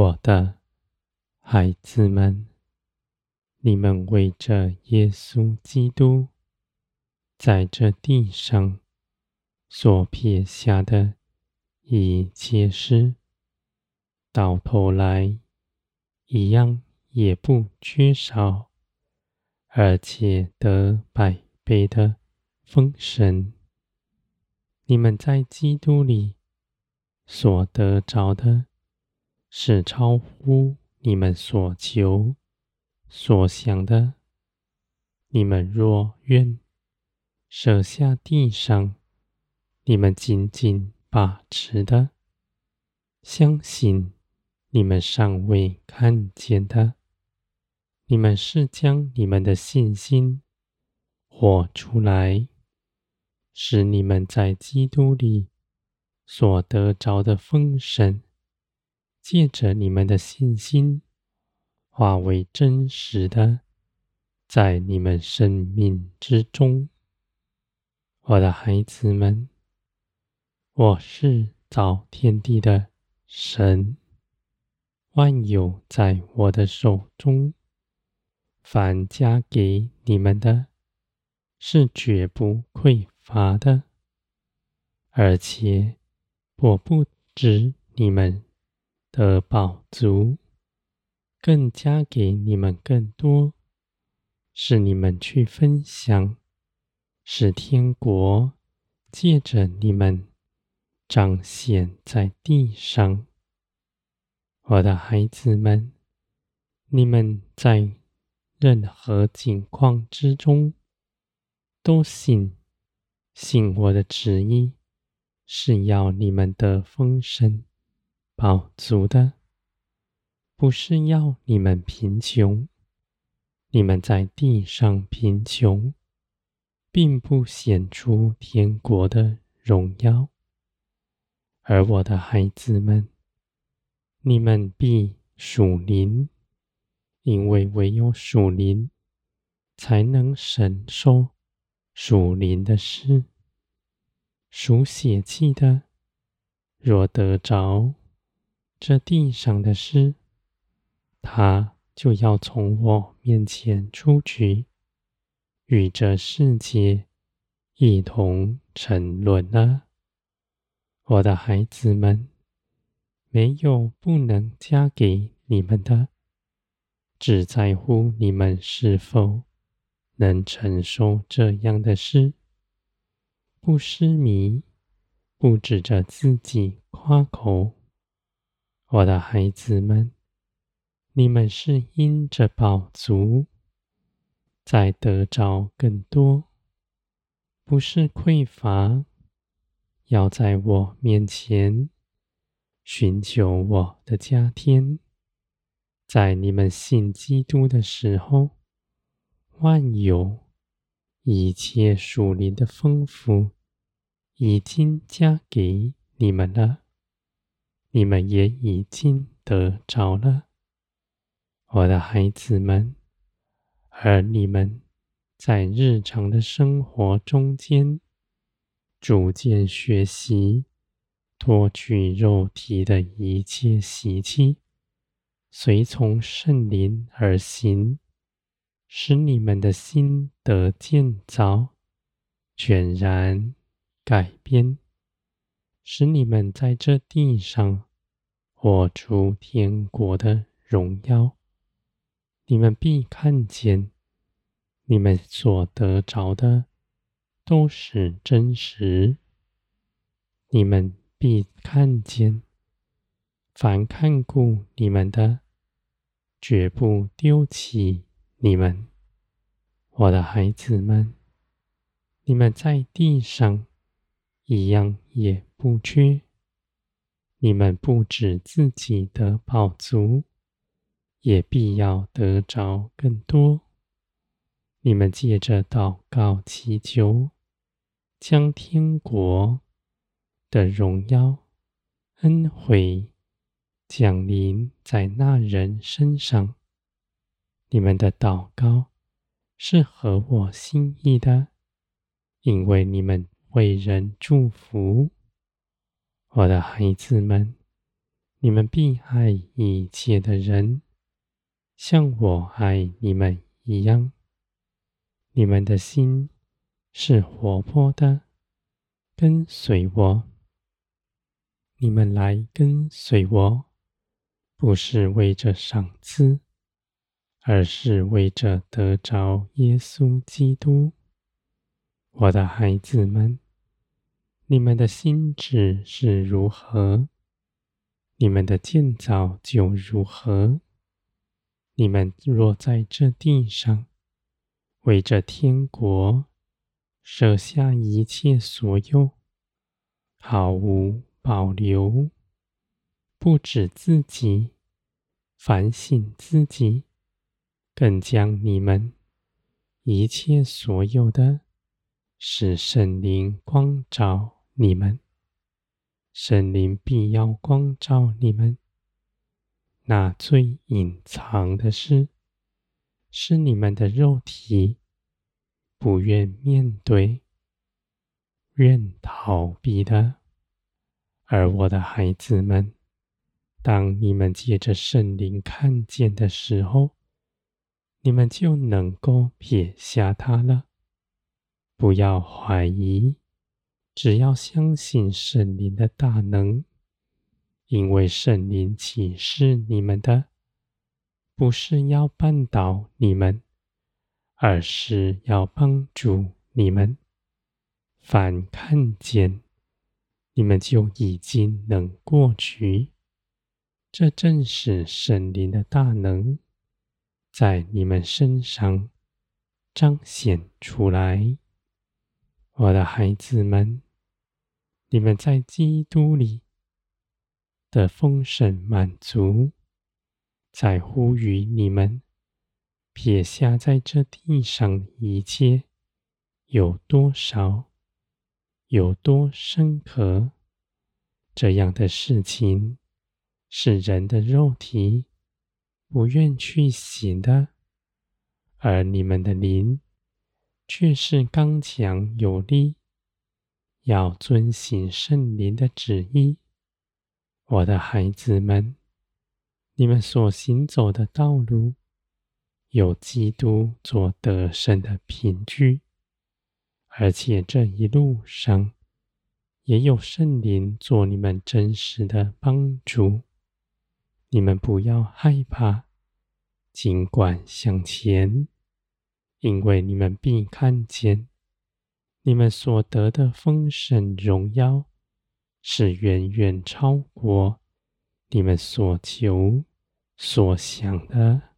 我的孩子们，你们为着耶稣基督在这地上所撇下的一切事，到头来一样也不缺少，而且得百倍的丰盛。你们在基督里所得着的，是超乎你们所求所想的。你们若愿舍下地上你们紧紧把持的，相信你们尚未看见的，你们是将你们的信心活出来。使你们在基督里所得着的丰盛，借着你们的信心，化为真实的，在你们生命之中。我的孩子们，我是造天地的神，万有在我的手中，凡加给你们的，是绝不匮乏的，而且我不止你们的宝足，更加给你们更多，是你们去分享，使天国借着你们彰显在地上。我的孩子们，你们在任何境况之中，都信。信我的旨意是要你们的丰盛、饱足的，不是要你们贫穷。你们在地上贫穷，并不显出天国的荣耀。而我的孩子们，你们必属灵，因为唯有属灵，才能承受属灵的事。属血气的，若得着这地上的事，他就要从我面前出去，与这世界一同沉沦了。我的孩子们，没有不能嫁给你们的，只在乎你们是否能承受这样的事。不失迷，不指着自己夸口。我的孩子们，你们是因着饱足，在得着更多，不是匮乏。要在我面前寻求我的加添，在你们信基督的时候，万有。一切属灵的丰富已经加给你们了，你们也已经得着了，我的孩子们。而你们在日常的生活中间，逐渐学习脱去肉体的一切习气，随从圣灵而行。使你们的心得建造，全然改变，使你们在这地上活出天国的荣耀。你们必看见，你们所得着的都是真实。你们必看见，凡看顾你们的，绝不丢弃。你们，我的孩子们，你们在地上一样也不缺。你们不止自己的饱足，也必要得着更多。你们借着祷告祈求，将天国的荣耀恩惠降临在那人身上。你们的祷告是合我心意的，因为你们为人祝福。我的孩子们，你们必爱一切的人，像我爱你们一样。你们的心是活泼的，跟随我。你们来跟随我，不是为着赏赐，而是为着得着耶稣基督。我的孩子们，你们的心智是如何，你们的建造就如何。你们若在这地上，为这天国舍下一切所有，毫无保留，不止自己，反省自己，更将你们一切所有的。是圣灵光照你们，圣灵必要光照你们。那最隐藏的事，是你们的肉体不愿面对、愿逃避的。而我的孩子们，当你们借着圣灵看见的时候，你们就能够撇下它了。不要怀疑，只要相信圣灵的大能，因为圣灵启示你们的，不是要绊倒你们，而是要帮助你们。反看见，你们就已经能过去。这正是圣灵的大能，在你们身上彰显出来。我的孩子们，你们在基督里的丰盛满足，在乎于你们撇下在这地上一切有多少，有多深刻。这样的事情是人的肉体不愿去行的，而你们的灵。却是刚强有力，要遵行圣灵的旨意。我的孩子们，你们所行走的道路，有基督做得胜的凭据，而且这一路上也有圣灵做你们真实的帮助。你们不要害怕，尽管向前。因为你们必看见，你们所得的丰盛荣耀，是远远超过你们所求所想的。